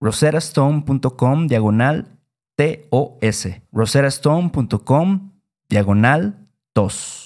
roserastone.com diagonal TOS. roserastone.com diagonal TOS.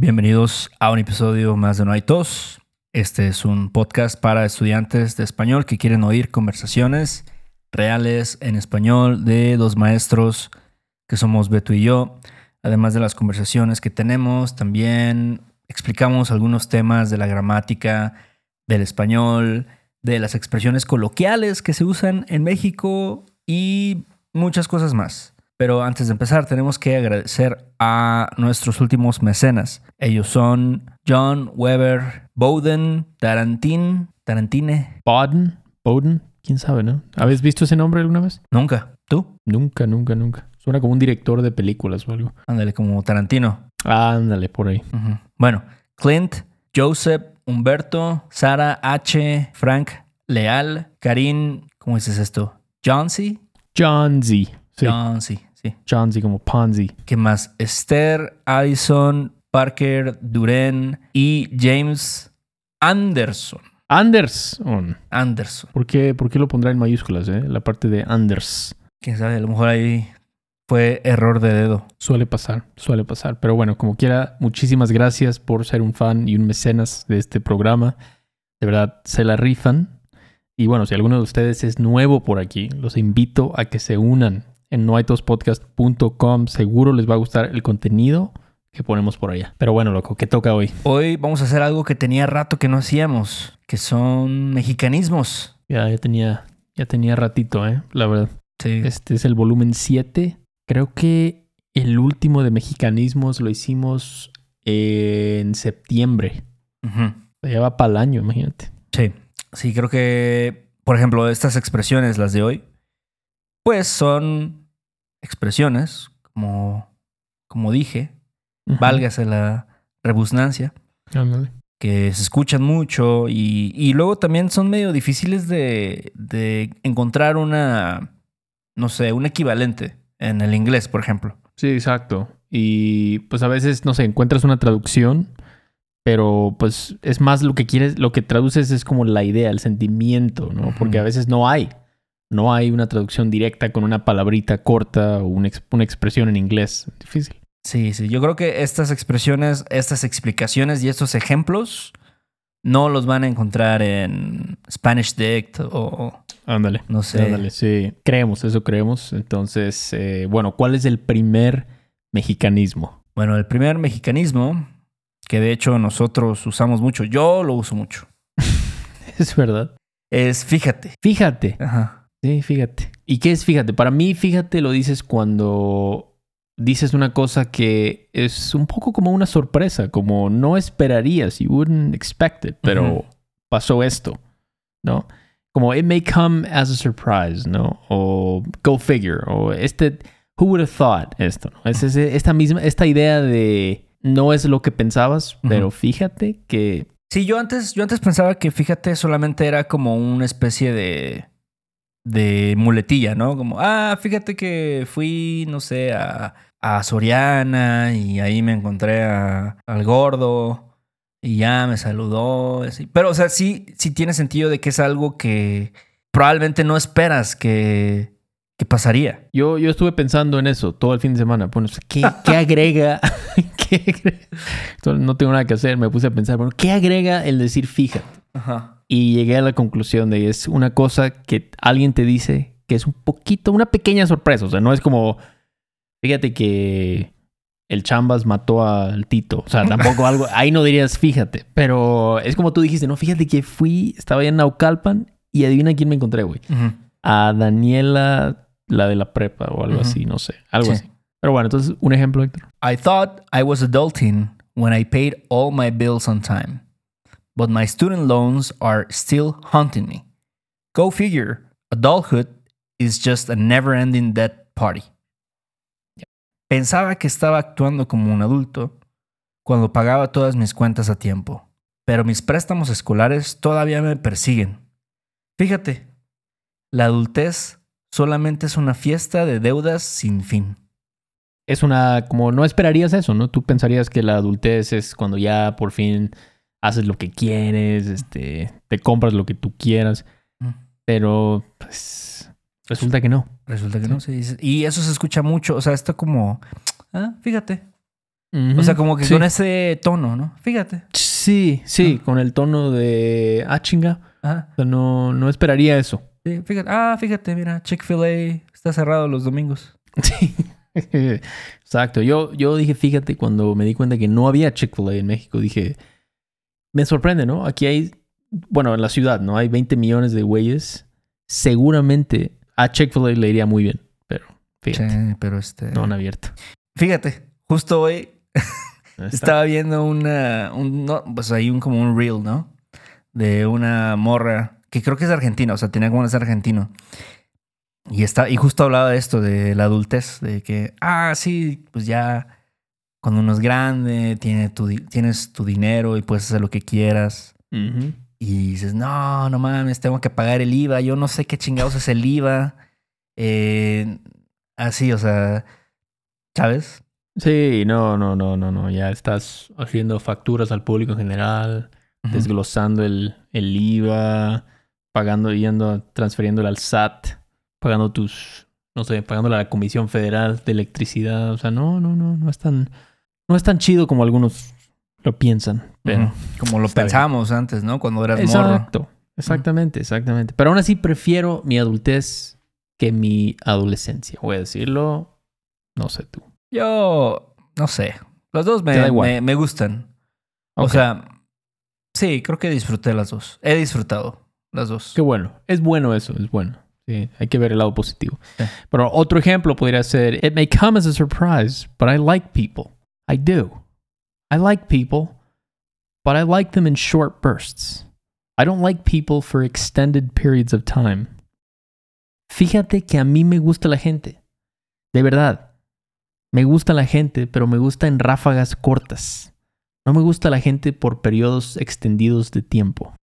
bienvenidos a un episodio más de No hay tos. Este es un podcast para estudiantes de español que quieren oír conversaciones reales en español de dos maestros que somos Beto y yo. Además de las conversaciones que tenemos, también explicamos algunos temas de la gramática del español, de las expresiones coloquiales que se usan en México y muchas cosas más. Pero antes de empezar, tenemos que agradecer a nuestros últimos mecenas. Ellos son John Weber Bowden, Tarantín, Tarantine. Bowden, Bowden, quién sabe, ¿no? ¿Habéis visto ese nombre alguna vez? Nunca. ¿Tú? Nunca, nunca, nunca. Suena como un director de películas o algo. Ándale, como Tarantino. Ándale, por ahí. Bueno, Clint, Joseph, Humberto, Sara H, Frank, Leal, Karin, ¿cómo dices esto? Johnsy. John Z. Sí, Johnsy, sí. Como Ponzi. ¿Qué más? Esther, Addison, Parker, Duren y James Anderson. Anderson. Anderson. ¿Por qué, por qué lo pondrá en mayúsculas, eh? La parte de Anders. Quién sabe, a lo mejor ahí fue error de dedo. Suele pasar, suele pasar. Pero bueno, como quiera, muchísimas gracias por ser un fan y un mecenas de este programa. De verdad, se la rifan. Y bueno, si alguno de ustedes es nuevo por aquí, los invito a que se unan en noaitospodcast.com. Seguro les va a gustar el contenido que ponemos por allá. Pero bueno, loco, ¿qué toca hoy? Hoy vamos a hacer algo que tenía rato que no hacíamos, que son mexicanismos. Ya, ya tenía, ya tenía ratito, ¿eh? La verdad. Sí. Este es el volumen 7. Creo que el último de mexicanismos lo hicimos en septiembre. Ujú. Ya va para el año, imagínate. Sí, sí, creo que, por ejemplo, estas expresiones, las de hoy, pues son expresiones, como, como dije, Ujú. válgase la rebusnancia, Ándale. que se escuchan mucho y, y luego también son medio difíciles de, de encontrar una, no sé, un equivalente en el inglés, por ejemplo. Sí, exacto. Y pues a veces, no sé, encuentras una traducción, pero pues es más lo que quieres, lo que traduces es como la idea, el sentimiento, ¿no? Porque a veces no hay. No hay una traducción directa con una palabrita corta o una, ex- una expresión en inglés. Difícil. Sí, sí, yo creo que estas expresiones, estas explicaciones y estos ejemplos no los van a encontrar en Spanish Dict o Ándale. no sé. Ándale, sí. Creemos, eso creemos. Entonces, eh, bueno, ¿cuál es el primer mexicanismo? Bueno, el primer mexicanismo, que de hecho nosotros usamos mucho, yo lo uso mucho, Es verdad. es fíjate. Fíjate. Ajá. Sí, fíjate. ¿Y qué es fíjate? Para mí, fíjate lo dices cuando dices una cosa que es un poco como una sorpresa, como no esperarías, you wouldn't expect it, pero pasó esto, ¿no? Como it may come as a surprise, ¿no? O go figure, o este, who would have thought esto, ¿no? Es esta misma, esta idea de no es lo que pensabas, pero fíjate que Sí, yo antes, yo antes pensaba que fíjate solamente era como una especie de, de muletilla, ¿no? Como, ah, fíjate que fui, no sé, a, a Soriana y ahí me encontré a- al gordo y ya me saludó. así. Pero, o sea, sí, sí tiene sentido de que es algo que probablemente no esperas que, que pasaría. Yo, yo estuve pensando en eso todo el fin de semana. Bueno, ¿qué, qué agrega? ¿Qué agrega? Entonces, No tengo nada que hacer. Me puse a pensar, bueno, ¿qué agrega el decir fíjate? Ajá. Y llegué a la conclusión de que es una cosa que alguien te dice que es un poquito, una pequeña sorpresa. O sea, no es como, fíjate que el Chambas mató al Tito. O sea, tampoco algo, ahí no dirías fíjate. Pero es como tú dijiste, no, fíjate que fui, estaba allá en Naucalpan y adivina quién me encontré, güey a Daniela, la de la prepa o algo así, no sé, algo Sí. así. Pero bueno, entonces un ejemplo, Héctor. I thought I was adulting when I paid all my bills on time, but my student loans are still haunting me. Go figure, adulthood is just a never ending debt party. Pensaba que estaba actuando como un adulto cuando pagaba todas mis cuentas a tiempo, pero mis préstamos escolares todavía me persiguen. Fíjate, la adultez solamente es una fiesta de deudas sin fin. Es una, como no esperarías eso, ¿no? Tú pensarías que la adultez es cuando ya por fin haces lo que quieres, este, te compras lo que tú quieras, Mm. pero pues resulta que no. Resulta que Sí. no. Y eso se escucha mucho. O sea, está como. Ah, fíjate. O sea, como que sí. con ese tono, ¿no? Fíjate. Sí, sí, Ah. con el tono de, ah, chinga, Ajá. o sea, no, no esperaría eso. Sí, fíjate. Ah, fíjate, mira, Chick-fil-A está cerrado los domingos. Sí. Exacto. Yo, yo dije, fíjate, cuando me di cuenta que no había Chick-fil-A en México, dije, me sorprende, ¿no? Aquí hay, bueno, en la ciudad, ¿no? Hay 20 millones de güeyes. Seguramente a Chick-fil-A le iría muy bien, pero fíjate, Sí, pero este. no han abierto. Fíjate, justo hoy estaba viendo una. Un, no, pues hay un como un reel, ¿no? De una morra que creo que es argentina, o sea, tenía como es argentino. Y, está, y justo hablaba de esto, de la adultez, de que, ah, sí, pues ya cuando uno es grande, tiene tu, tienes tu dinero y puedes hacer lo que quieras. Y dices, no, no mames, tengo que pagar el IVA, yo no sé qué chingados es el IVA. Eh, así, o sea, ¿sabes? Sí, no, no, no, no, no. Ya estás haciendo facturas al público en general, desglosando el, el IVA, pagando, yendo, transfiriéndole al SAT, pagando tus, no sé, pagándole a la Comisión Federal de Electricidad. O sea, no, no, no, no es tan, no es tan chido como algunos lo piensan. Pero. Como lo pensábamos antes, ¿no? Cuando eras morro. exacto, exactamente, exactamente. Pero aún así prefiero mi adultez que mi adolescencia. Voy a decirlo, no sé tú. Yo, no sé. Los dos me, me, me gustan. O sea, sí, creo que disfruté las dos. He disfrutado las dos. Qué bueno. Es bueno eso, es bueno. Sí, hay que ver el lado positivo. Sí. Pero otro ejemplo podría ser, it may come as a surprise, but I like people. I do. I like people, but I like them in short bursts. I don't like people for extended periods of time. Fíjate que a mí me gusta la gente. De verdad. me gusta la gente, pero me gusta en ráfagas cortas. No me gusta la gente por periodos extendidos de tiempo.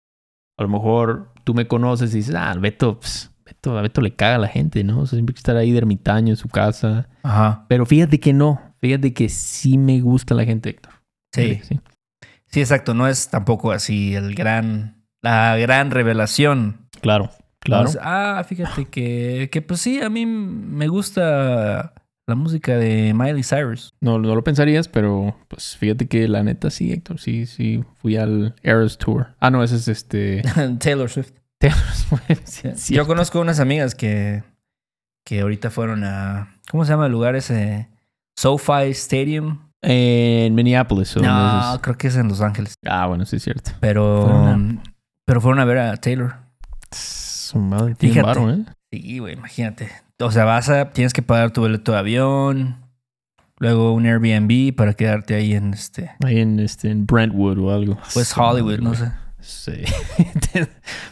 A lo mejor tú me conoces y dices, ah, Beto, pues, Beto, a Beto le caga a la gente, ¿no? O sea, siempre hay que estar ahí de ermitaño en su casa. Ajá. Pero fíjate que no. Fíjate que sí me gusta la gente, Héctor. Sí. sí. Sí, exacto. No es tampoco así el gran, la gran revelación. Claro, claro. No es, ah, fíjate que, que pues sí, a mí me gusta la música de Miley Cyrus. No, no lo pensarías, pero pues fíjate que la neta sí, Héctor. Sí, sí. Fui al Eras Tour. Ah, no, ese es este. Taylor Swift. Taylor Swift. Sí, sí. Yo conozco unas amigas que, que ahorita fueron a. ¿Cómo se llama el lugar ese? SoFi Stadium. En Minneapolis. ¿o No, creo que es en Los Ángeles. Ah, bueno, sí es cierto. Pero. Fueron Pero fueron a ver a Taylor. Su madre Fíjate. ¿eh? Sí, güey, imagínate. O sea, vas a. Tienes que pagar tu boleto de avión. Luego un Airbnb para quedarte ahí en este. Ahí en, este, en Brentwood o algo. Pues Su Hollywood, madre, no sé. Sí.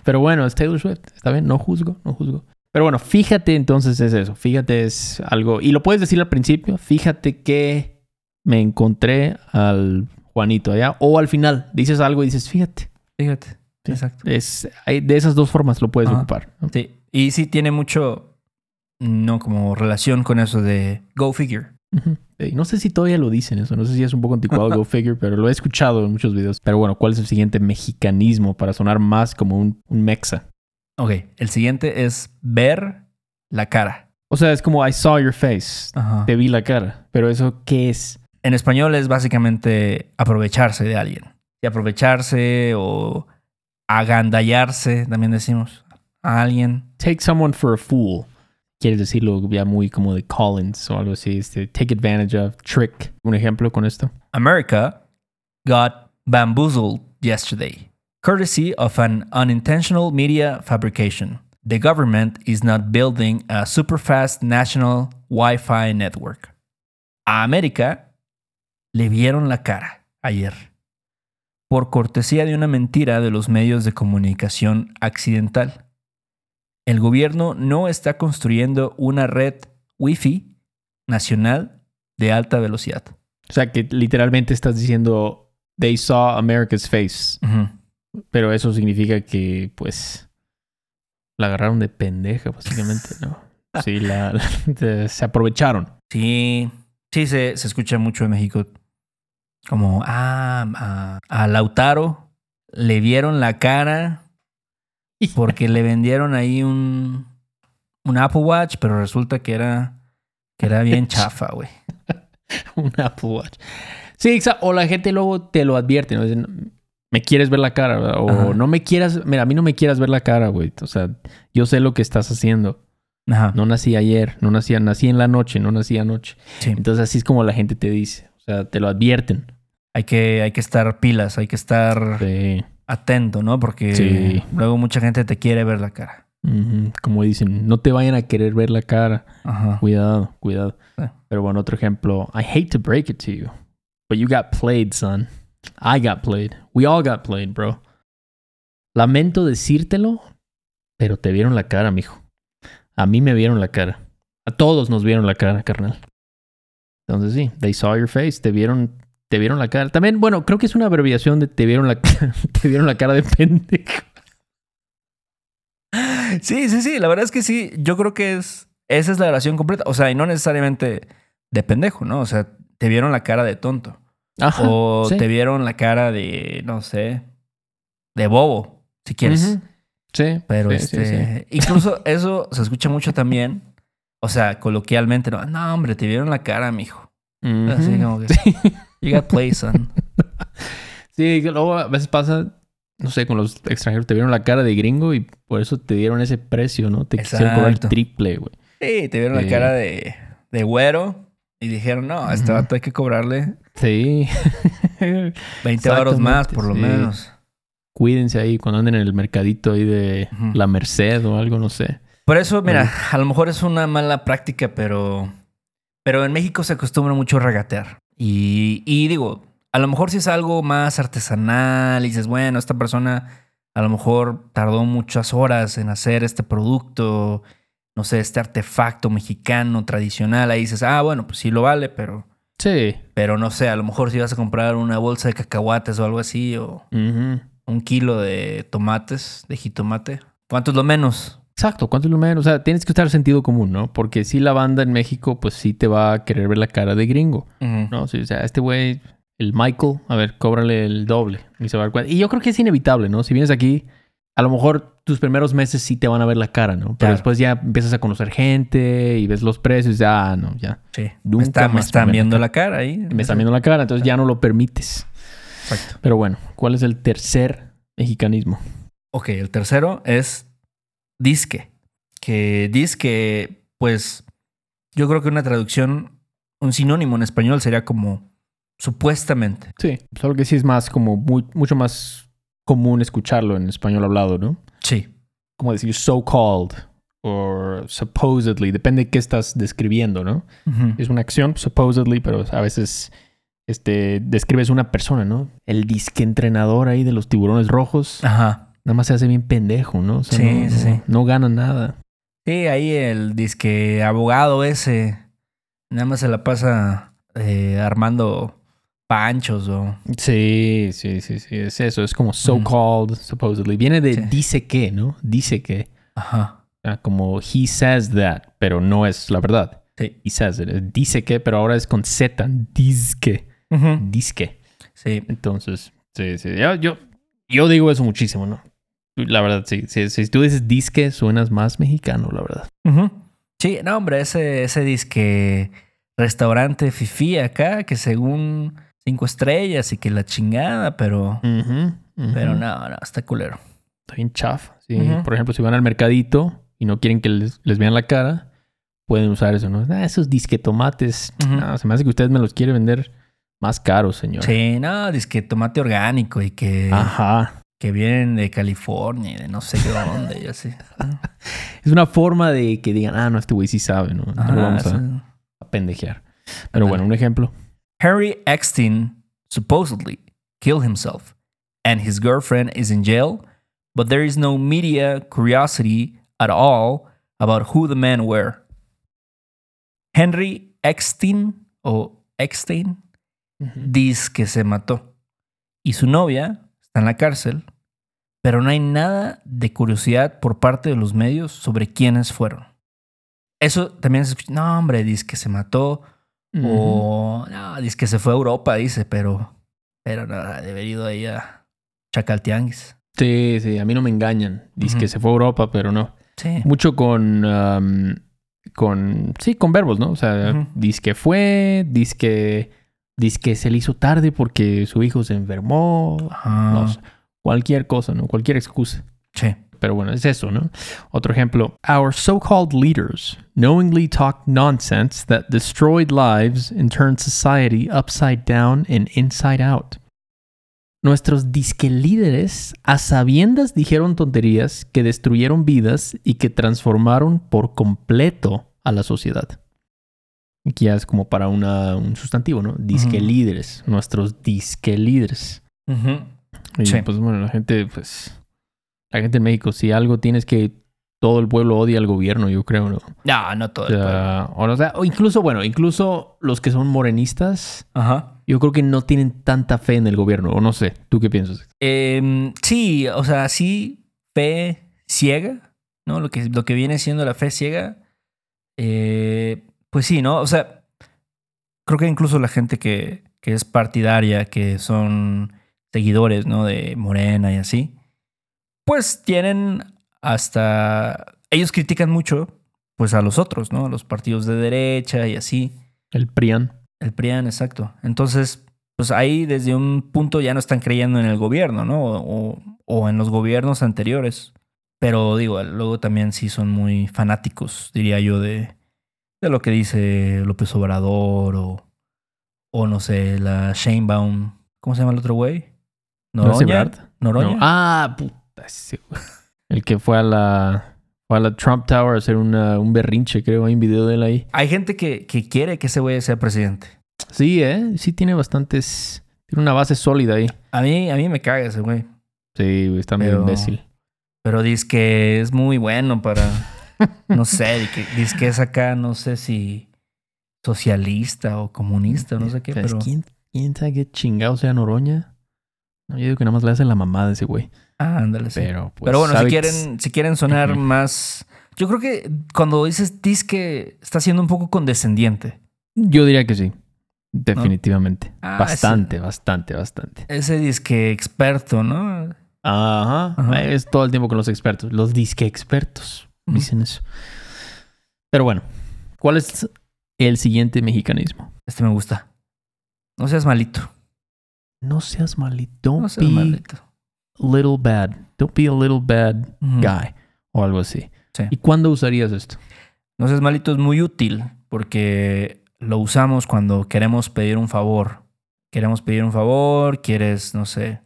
Pero bueno, es Taylor Swift. Está bien, no juzgo, no juzgo. Pero bueno, fíjate entonces es eso. Fíjate es algo. Y lo puedes decir al principio. Fíjate que me encontré al Juanito allá. O al final dices algo y dices, fíjate. Fíjate. Sí. Exacto. Es, hay- de esas dos formas lo puedes Ajá. ocupar. ¿no? Sí. Y sí tiene mucho. No como relación con eso de Go Figure. No sé si todavía lo dicen eso. No sé si es un poco anticuado Go Figure, pero lo he escuchado en muchos videos. Pero bueno, ¿cuál es el siguiente mexicanismo para sonar más como un, un mexa? Ok. El siguiente es ver la cara. O sea, es como I saw your face. Ajá. Te vi la cara. Pero eso, ¿qué es? En español es básicamente aprovecharse de alguien. Y aprovecharse o agandallarse, también decimos, a alguien. Take someone for a fool. Quieres decirlo ya muy como de Collins o algo así. Este, take advantage of, trick. Un ejemplo con esto. America got bamboozled yesterday, courtesy of an unintentional media fabrication. The government is not building a superfast national Wi Fi network. A América le vieron la cara ayer por cortesía de una mentira de los medios de comunicación accidental. El gobierno no está construyendo una red Wi-Fi nacional de alta velocidad. O sea, que literalmente estás diciendo they saw America's face. Pero eso significa que, pues, la agarraron de pendeja, básicamente, ¿no? Sí, la, la- se aprovecharon. Sí, sí, se, se escucha mucho en México. Como, ah, a, a Lautaro le vieron la cara porque le vendieron ahí un, un Apple Watch, pero resulta que era, que era bien chafa, güey. Un Apple Watch. Sí, o la gente luego te lo advierte, ¿no? Dicen, me quieres ver la cara. O Ajá. no me quieras, mira, a mí no me quieras ver la cara, güey. O sea, yo sé lo que estás haciendo. Ajá. No nací ayer, no nací, nací en la noche, no nací anoche. Sí. Entonces así es como la gente te dice. O sea, te lo advierten. Hay que, hay que estar pilas, hay que estar Sí. atento, ¿no? Porque Sí. luego mucha gente te quiere ver la cara. Como dicen, no te vayan a querer ver la cara. Ajá. Cuidado, cuidado. Sí. Pero bueno, otro ejemplo. I hate to break it to you, but you got played, son. I got played. We all got played, bro. Lamento decírtelo, pero te vieron la cara, mijo. A mí me vieron la cara. A todos nos vieron la cara, carnal. Entonces sí, they saw your face, te vieron, te vieron la cara. También, bueno, creo que es una abreviación de te vieron la, te vieron la cara de pendejo. Sí, sí, sí. La verdad es que sí. Yo creo que es. Esa es la oración completa. O sea, y no necesariamente de pendejo, ¿no? O sea, te vieron la cara de tonto. Ajá, o sí. te vieron la cara de, no sé, de bobo, si quieres. Sí, Pero sí, sí, este. Incluso eso se escucha mucho también. O sea, coloquialmente, no, no, hombre, te vieron la cara, mijo. sí. Ujú. Así como que. You got play, son. Sí, que luego a veces pasa, no sé, con los extranjeros te vieron la cara de gringo y por eso te dieron ese precio, ¿no? Te quisieron cobrar el Exacto. triple, güey. Sí, te vieron la cara de, de güero. Y dijeron, no, a este Ujú. vato hay que cobrarle Sí. 20 euros más, por lo sí. menos. Cuídense ahí cuando anden en el mercadito ahí de la Merced o algo, no sé. Por eso, mira, a lo mejor es una mala práctica, pero, pero en México se acostumbra mucho a regatear. Y, y digo, a lo mejor si es algo más artesanal y dices, bueno, esta persona a lo mejor tardó muchas horas en hacer este producto no sé, este artefacto mexicano tradicional, ahí dices, ah, bueno, pues sí lo vale, pero, Sí. pero no sé, a lo mejor si vas a comprar una bolsa de cacahuates o algo así, o un kilo de tomates, de jitomate, ¿cuánto es lo menos? Exacto, ¿cuánto es lo menos? O sea, tienes que usar sentido común, ¿no? Porque si la banda en México, pues sí te va a querer ver la cara de gringo. ¿no? Sí, o sea, este güey, el Michael, a ver, cóbrale el doble. Y se va a dar cuenta. Y yo creo que es inevitable, ¿no? Si vienes aquí, a lo mejor tus primeros meses sí te van a ver la cara, ¿no? Pero Claro. después ya empiezas a conocer gente y ves los precios, ya, ah, no, ya. Sí, Nunca me, está- me están viendo la cara ahí. Me están viendo la cara, entonces ya no lo permites. Exacto. Pero bueno, ¿cuál es el tercer mexicanismo? Ok, el tercero es disque. Que disque, pues, yo creo que una traducción, un sinónimo en español sería como supuestamente. Sí, solo que sí es más como muy, mucho más común escucharlo en español hablado, ¿no? Sí. Como decir so called o supposedly, depende de qué estás describiendo, ¿no? Es una acción, supposedly, pero a veces este, describes una persona, ¿no? El disque entrenador ahí de los tiburones rojos, Ajá. nada más se hace bien pendejo, ¿no? O sea, Sí, no, sí, sí. no- no gana nada. Sí, ahí el disque abogado ese nada más se la pasa eh, armando panchos o... Sí, sí, sí, sí, es eso, es como so Ujú. called, supposedly. Viene de Sí. dice que, ¿no? Dice que. Ajá. Como he says that, pero no es la verdad. Sí. He says it. Dice que, pero ahora es con Z. Disque. Ujú. Disque. Sí. Entonces, sí, sí. Yo, yo, yo digo eso muchísimo, ¿no? La verdad, sí. Si tú dices disque, suenas más mexicano, la verdad. Sí, no, hombre, ese, ese disque restaurante fifi acá, que según cinco estrellas y que la chingada, pero, pero no, no, está culero. Está bien chafa. Sí. Por ejemplo, si van al mercadito y no quieren que les, les vean la cara, pueden usar eso, ¿no? Ah, esos disque tomates. Ujú. No, se me hace que ustedes me los quieren vender más caros, señor. Sí, no, disque tomate orgánico y que, Ajá. que vienen de California y de no sé qué dónde y así. Es una forma de que digan, ah, no, este güey sí sabe, ¿no? No Ajá, lo vamos a, a pendejear. Pero bueno, un ejemplo. Harry Eckstein supposedly killed himself, and his girlfriend is in jail, but there is no media curiosity at all about who the men were. Henry Eckstein o Eckstein dice que se mató y su novia está en la cárcel, pero no hay nada de curiosidad por parte de los medios sobre quiénes fueron. Eso también se escucha, no hombre, dice que se mató O no, dice que se fue a Europa, dice, pero, pero no, debería haber ido ahí a Chacaltianguis. Sí, sí, a mí no me engañan. Dice que se fue a Europa, pero no. Sí. Mucho con, um, con, sí, con verbos, ¿no? O sea, Ujú. dice que fue, dice que, dice que se le hizo tarde porque su hijo se enfermó. No sé, cualquier cosa, ¿no? Cualquier excusa. Sí. Pero bueno, es eso, ¿no? Otro ejemplo. Our so-called leaders knowingly talked nonsense that destroyed lives and turned society upside down and inside out. Nuestros disque líderes a sabiendas dijeron tonterías que destruyeron vidas y que transformaron por completo a la sociedad. Aquí ya es como para una, un sustantivo, ¿no? Disque Ujú. líderes. Nuestros disque líderes. Ujú. Y Sí. pues bueno, la gente, pues. La gente en México, si algo tienes que. Todo el pueblo odia al gobierno, yo creo, ¿no? No, no todo O el pueblo. sea, o, sea, incluso, bueno, incluso los que son morenistas, Ajá. yo creo que no tienen tanta fe en el gobierno, o no sé, ¿tú qué piensas? Em, sí, o sea, sí, fe ciega, ¿no? Lo que, lo que viene siendo la fe ciega. eh, pues sí, ¿no? O sea, creo que incluso la gente que, que es partidaria, que son seguidores, ¿no? De Morena y así, pues tienen hasta... Ellos critican mucho, pues a los otros, ¿no? A los partidos de derecha y así. El PRIAN. El PRIAN, exacto. Entonces, pues ahí desde un punto ya no están creyendo en el gobierno, ¿no? O, o en los gobiernos anteriores. Pero digo, luego también sí son muy fanáticos, diría yo, de, de lo que dice López Obrador o, o no sé, la Sheinbaum. ¿Cómo se llama el otro güey? ¿No es Noroña. Noroña. No. Ah, puta. El que fue a la, fue a la Trump Tower a hacer una- un berrinche, creo, hay un video de él ahí. Hay gente que, que quiere que ese güey sea presidente. Sí, ¿eh? Sí tiene bastantes... Tiene una base sólida ahí. A mí, a mí me caga ese güey. Sí, güey, está medio imbécil. Pero dice que es muy bueno para, no sé, dice que es acá, no sé si socialista o comunista, no sé qué, ¿Sabes pero... ¿Quién, ¿Quién sabe qué chingado sea Noroña? No, yo digo que nada más le hace la mamada a ese güey. Ah, ándale, sí. Pero, pues, Pero bueno, si quieren, si quieren sonar más. Yo creo que cuando dices disque está siendo un poco condescendiente. Yo diría que sí. Definitivamente. Ah, bastante, bastante, bastante. Ese disque experto, ¿no? Ajá. Ajá. Es todo el tiempo con los expertos. Los disque expertos dicen eso. Pero bueno, ¿cuál es el siguiente mexicanismo? Este me gusta. No seas malito. No seas malito. No seas malito. Little bad. Don't be a little bad guy. O algo así. Sí. ¿Y cuándo usarías esto? No seas malito es muy útil porque lo usamos cuando queremos pedir un favor. Queremos pedir un favor, quieres, no sé,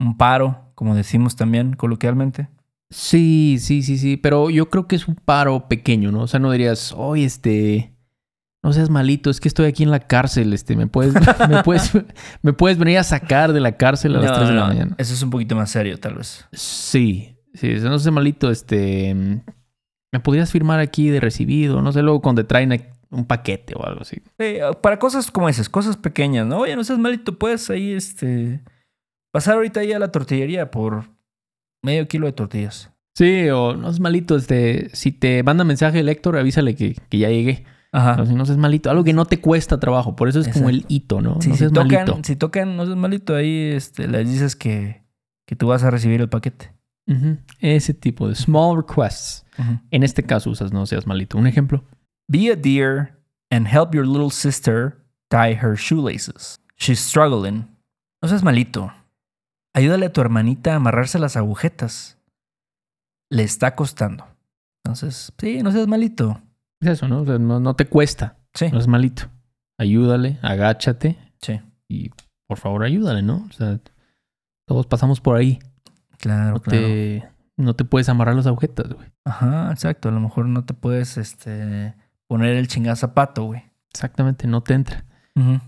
un paro, como decimos también coloquialmente. Sí, sí, sí, sí. Pero yo creo que es un paro pequeño, ¿no? O sea, no dirías, oye, este. No seas malito, es que estoy aquí en la cárcel, este, me puedes, me puedes, me puedes venir a sacar de la cárcel a las No, 3 de la mañana. Eso es un poquito más serio, tal vez. Sí, sí, no seas malito, este. Me podrías firmar aquí de recibido, no sé, luego cuando te traen un paquete o algo así. Sí, para cosas como esas, cosas pequeñas, ¿no? Oye, no seas malito, puedes ahí, este, pasar ahorita ahí a la tortillería por medio kilo de tortillas. Sí, o no seas malito, este. Si te manda mensaje el Héctor, avísale que, que ya llegué. Ajá. Si no seas malito, algo que no te cuesta trabajo, por eso es como el hito, ¿no? Sí, no si, seas tocan, malito. si tocan, no seas malito, ahí este, les dices que, que tú vas a recibir el paquete. Ese tipo de small requests. En este caso usas no seas malito. Un ejemplo. Be a dear and help your little sister tie her shoelaces. She's struggling. No seas malito. Ayúdale a tu hermanita a amarrarse las agujetas. Le está costando. Entonces, sí, no seas malito. Es eso, ¿no? O sea, no, no te cuesta. Sí. No es malito. Ayúdale, agáchate Sí. y por favor ayúdale, ¿no? O sea, todos pasamos por ahí. Claro, No, claro. te, no te puedes amarrar las agujetas, güey. Ajá, exacto. A lo mejor no te puedes este, poner el chingazapato, güey. Exactamente, no te entra.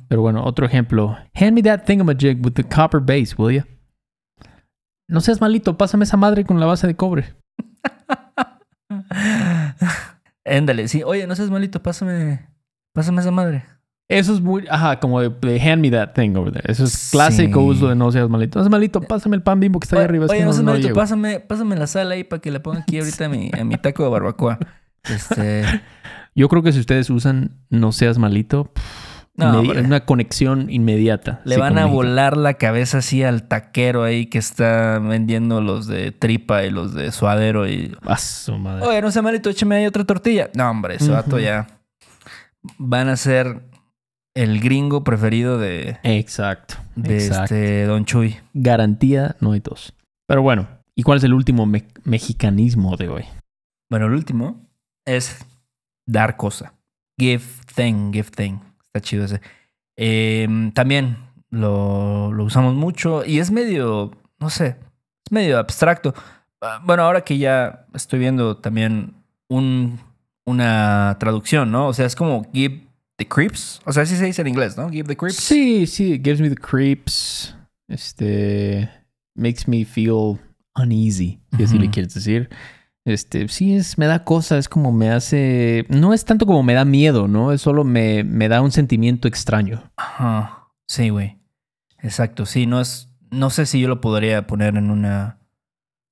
Pero bueno, otro ejemplo. Hand me that thingamajig with the copper base, will you? No seas malito, pásame esa madre con la base de cobre. Éndale, sí. Oye, no seas malito, pásame, pásame esa madre. Eso es muy, ajá, como de, de hand me that thing over there. Eso es clásico Sí. uso de no seas malito. No seas malito, pásame el pan bimbo que está ahí Oye, arriba. es oye, que no no, seas malito, pásame, pásame la sal ahí para que le ponga aquí ahorita a mi, a mi taco de barbacoa. Este, Yo creo que si ustedes usan no seas malito, pff, No, una conexión inmediata. le van a México. volar la cabeza así al taquero ahí que está vendiendo los de tripa y los de suadero y... A su madre. Oye, no seas malito, échame ahí otra tortilla. No, hombre, ese vato Ujú. ya... Van a ser el gringo preferido de, Exacto. de exacto. este Don Chuy. Garantía no hay dos. Pero bueno, ¿y cuál es el último me- mexicanismo de hoy? Bueno, el último es dar cosa. Give thing, give thing. Está chido ese. Eh, también lo, lo usamos mucho y es medio, no sé, es medio abstracto. Ah, Bueno, ahora que ya estoy viendo también un, una traducción, ¿no? O sea, es como give the creeps. O sea, así se dice en inglés, ¿no? Give the creeps. Sí, sí, gives me the creeps. Este makes me feel uneasy, si así le Ujú. quieres decir. Este, sí, es, me da cosa, es como me hace. No es tanto como me da miedo, ¿no? Es solo me, me da un sentimiento extraño. Ajá. Sí, güey. Exacto. Sí, no es. No sé si yo lo podría poner en una.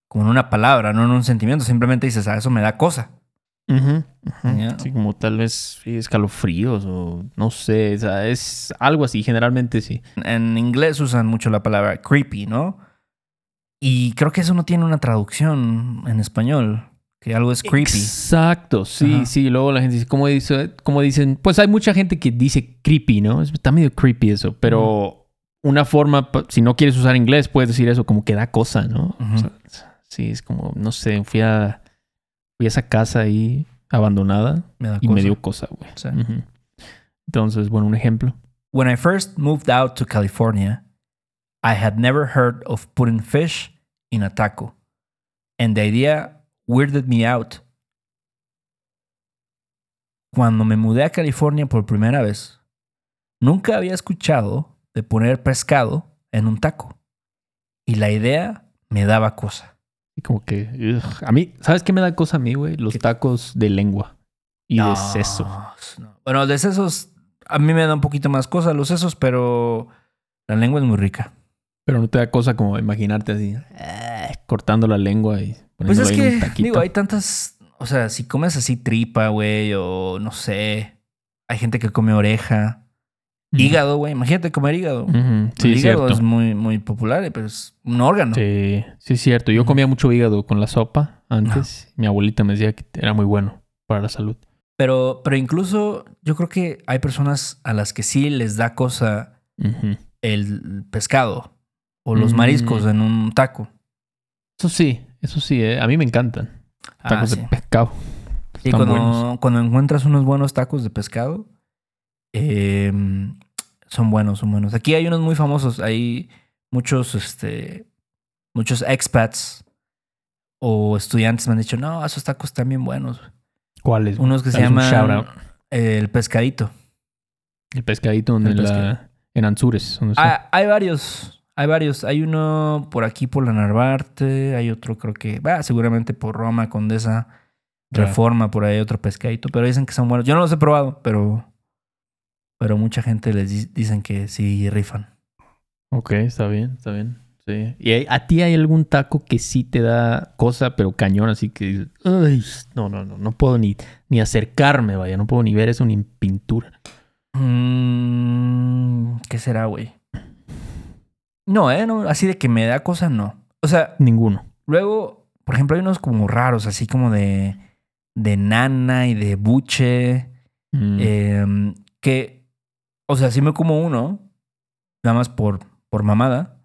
Como en una palabra, no en un sentimiento. Simplemente dices, ah, eso me da cosa. Ya. Sí, como tal vez escalofríos o no sé, o sea, es algo así, generalmente sí. En inglés usan mucho la palabra creepy, ¿no? Y creo que eso no tiene una traducción en español. Que algo es creepy. Exacto, sí, Ajá. sí. Luego la gente dice, ¿cómo, dice, cómo dicen? Pues hay mucha gente que dice creepy, ¿no? Es- Está medio creepy eso, pero una forma, si no quieres usar inglés, puedes decir eso como que da cosa, ¿no? O sea, sí, es como, no sé, fui a, fui a esa casa ahí abandonada Me da y me dio cosa, güey. Sí. Entonces, bueno, un ejemplo. When I first moved out to California, I had never heard of putting fish in a taco. And the idea weirded me out. Cuando me mudé a California por primera vez, nunca había escuchado de poner pescado en un taco. Y la idea me daba cosa. Y como que, ugh. a mí, ¿sabes qué me da cosa a mí, güey? Los ¿Qué? tacos de lengua y de No, seso. no. Bueno, de sesos a mí me da un poquito más cosa los sesos, pero la lengua es muy rica. Pero no te da cosa como imaginarte así, eh, cortando la lengua y Pues es que, digo, hay tantas, o sea, si comes así tripa, güey, o no sé, hay gente que come oreja, hígado, güey, imagínate comer hígado. Ujú, Sí, el hígado cierto. es muy, muy popular, pero es un órgano. Sí, sí, es cierto. Yo comía mucho hígado con la sopa antes. Mi abuelita me decía que era muy bueno para la salud. Pero, pero incluso yo creo que hay personas a las que sí les da cosa el pescado o los Mm. mariscos en un taco. Eso sí, eso sí, eh. a mí me encantan. Ah, Tacos sí. de pescado. Están cuando, buenos. cuando encuentras unos buenos tacos de pescado, eh, son buenos, son buenos. Aquí hay unos muy famosos. Hay muchos, este, muchos expats o estudiantes me han dicho, no, esos tacos están bien buenos. ¿Cuáles? Unos que se llaman eh, el pescadito. El pescadito donde El la- pescado. en Anzures. Ah, hay varios, hay varios. Hay uno por aquí por la Narvarte, hay otro creo que, va, seguramente por Roma, Condesa. Reforma, por ahí otro pescadito, pero dicen que son buenos. Yo no los he probado, pero, pero mucha gente les di- dicen que sí rifan. Ok, está bien, está bien. Sí. ¿Y a ti hay algún taco que sí te da cosa, pero cañón, así que "Ay, no, no, no, no puedo ni, ni acercarme, vaya, no puedo ni ver eso ni en pintura. Mm, ¿Qué será, güey? No, ¿eh? No, así de que me da cosa, no. O sea, Ninguno. luego, por ejemplo, hay unos como raros, así como de, de nana y de buche. Mm, Eh, que, o sea, sí me como uno, nada más por, por mamada,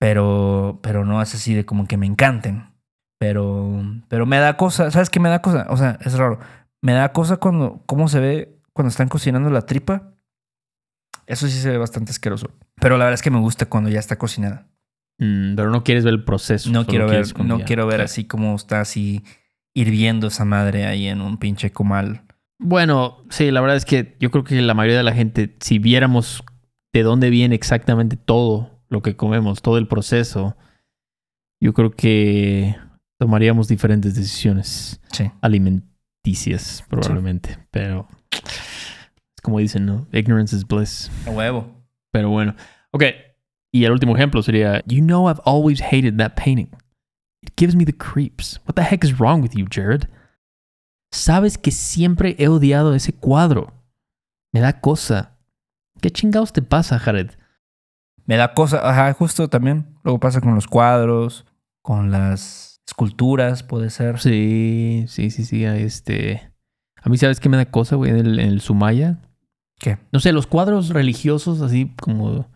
pero, pero no es así de como que me encanten. Pero, pero me da cosa, ¿sabes qué me da cosa? O sea, es raro. Me da cosa cuando, cómo se ve cuando están cocinando la tripa. Eso sí se ve bastante asqueroso. Pero la verdad es que me gusta cuando ya está cocinada. mm, pero no quieres ver el proceso. No quiero ver, no ya- quiero ver así como está así hirviendo esa madre ahí en un pinche comal. Bueno, sí, la verdad es que yo creo que la mayoría de la gente, si viéramos de dónde viene exactamente todo lo que comemos, todo el proceso, yo creo que tomaríamos diferentes decisiones Sí. alimenticias, probablemente. Pero es como dicen, ¿no? Ignorance is bliss. A huevo. Pero bueno. Ok. Y el último ejemplo sería, You know I've always hated that painting. It gives me the creeps. What the heck is wrong with you, Jared? Sabes que siempre he odiado ese cuadro. Me da cosa. ¿Qué chingados te pasa, Jared? Me da cosa, ajá, justo también. Luego pasa con los cuadros, con las esculturas, puede ser. Sí, sí, sí, sí. Este... A mí, ¿sabes qué me da cosa, güey? En el, en el Sumaya. ¿Qué? No sé, los cuadros religiosos, así como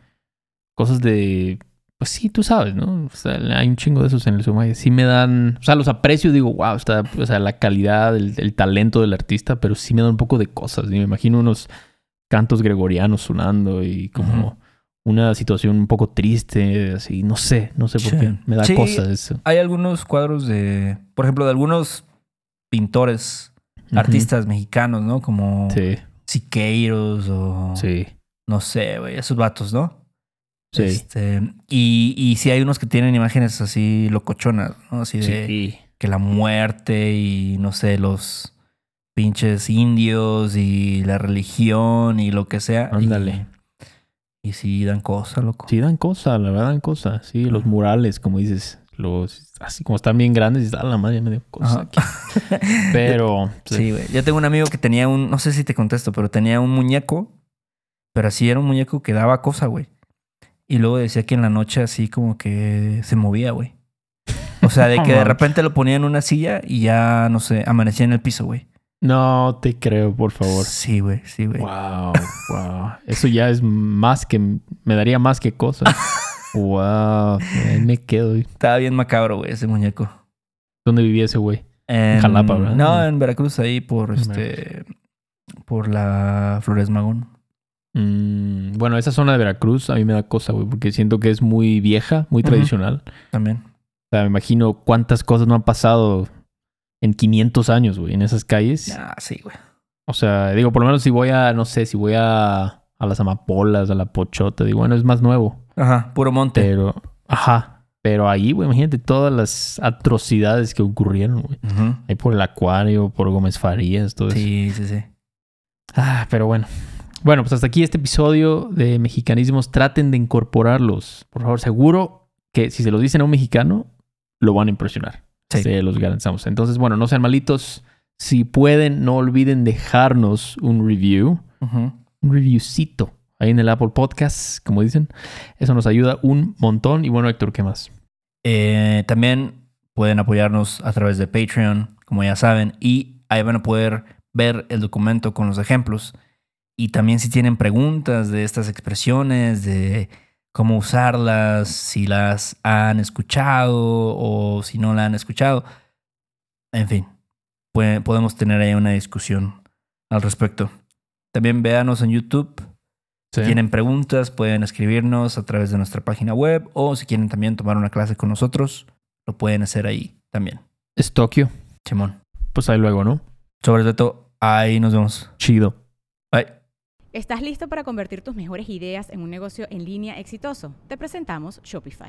cosas de. Pues sí, tú sabes, ¿no? O sea, hay un chingo de esos en el Sumaya. Sí me dan. O sea, los aprecio, digo, wow, está. O sea, la calidad, el, el talento del artista, pero sí me dan un poco de cosas. Y me imagino unos cantos gregorianos sonando y como una situación un poco triste, así. No sé, no sé por Sí. qué. Me da Sí. cosas eso. Hay algunos cuadros de, por ejemplo, de algunos pintores, artistas mexicanos, ¿no? Como Sí, Siqueiros o sí, no sé, güey, esos vatos, ¿no? sí. Este, y, y sí hay unos que tienen imágenes así locochonas, ¿no? Así de Sí. que la muerte y no sé, los pinches indios y la religión y lo que sea. Y- Ándale. Y, sí dan cosa, loco. Sí, dan cosa, la verdad dan cosa. Sí, los murales, como dices, los así como están bien grandes, y a la madre me dio aquí. Pero sí. Sí, güey. Yo tengo un amigo que tenía un, no sé si te contesto, pero tenía un muñeco, pero así era un muñeco que daba cosa, güey. Y luego decía que en la noche así como que se movía, güey. O sea, de que de repente lo ponía en una silla y ya, no sé, amanecía en el piso, güey. no te creo, por favor. Sí, güey, sí, güey. Wow, wow. Eso ya es más que me daría más que cosa. wow, ahí me quedo. güey. Estaba bien macabro, güey, ese muñeco. ¿Dónde vivía ese güey? En Jalapa, ¿verdad? No, en Veracruz, ahí por este. Por la Flores Magón. Mm, bueno, esa zona de Veracruz a mí me da cosa, güey, porque siento que es muy vieja, muy tradicional. También. O sea, me imagino cuántas cosas no han pasado en 500 años, güey, en esas calles. Ah, sí, güey. O sea, digo, por lo menos si voy a, no sé, si voy a, a las amapolas, a la pochota, digo, bueno, es más nuevo. Ajá, puro monte. Pero, ajá. Pero ahí, güey, imagínate todas las atrocidades que ocurrieron, güey. Ahí por el acuario, por Gómez Farías, todo eso. Sí, sí, sí. Ah, pero bueno. Bueno, pues hasta aquí este episodio de mexicanismos. Traten de incorporarlos. Por favor, seguro que si se los dicen a un mexicano, lo van a impresionar. Sí. Se los garantizamos. Entonces, bueno, no sean malitos. Si pueden, no olviden dejarnos un review. Ujú. Un reviewcito ahí en el Apple Podcast, como dicen. Eso nos ayuda un montón. Y bueno, Héctor, ¿qué más? Eh, también pueden apoyarnos a través de Patreon, como ya saben, y ahí van a poder ver el documento con los ejemplos. Y también si tienen preguntas de estas expresiones, de cómo usarlas, si las han escuchado o si no la han escuchado, en fin, podemos tener ahí una discusión al respecto. También véanos en YouTube. Si Sí. tienen preguntas, pueden escribirnos a través de nuestra página web o si quieren también tomar una clase con nosotros, lo pueden hacer ahí también. Es Tokio. Simón. Pues ahí luego, ¿no? Sobre todo, ahí nos vemos. Chido. Bye. ¿Estás listo para convertir tus mejores ideas en un negocio en línea exitoso? Te presentamos Shopify.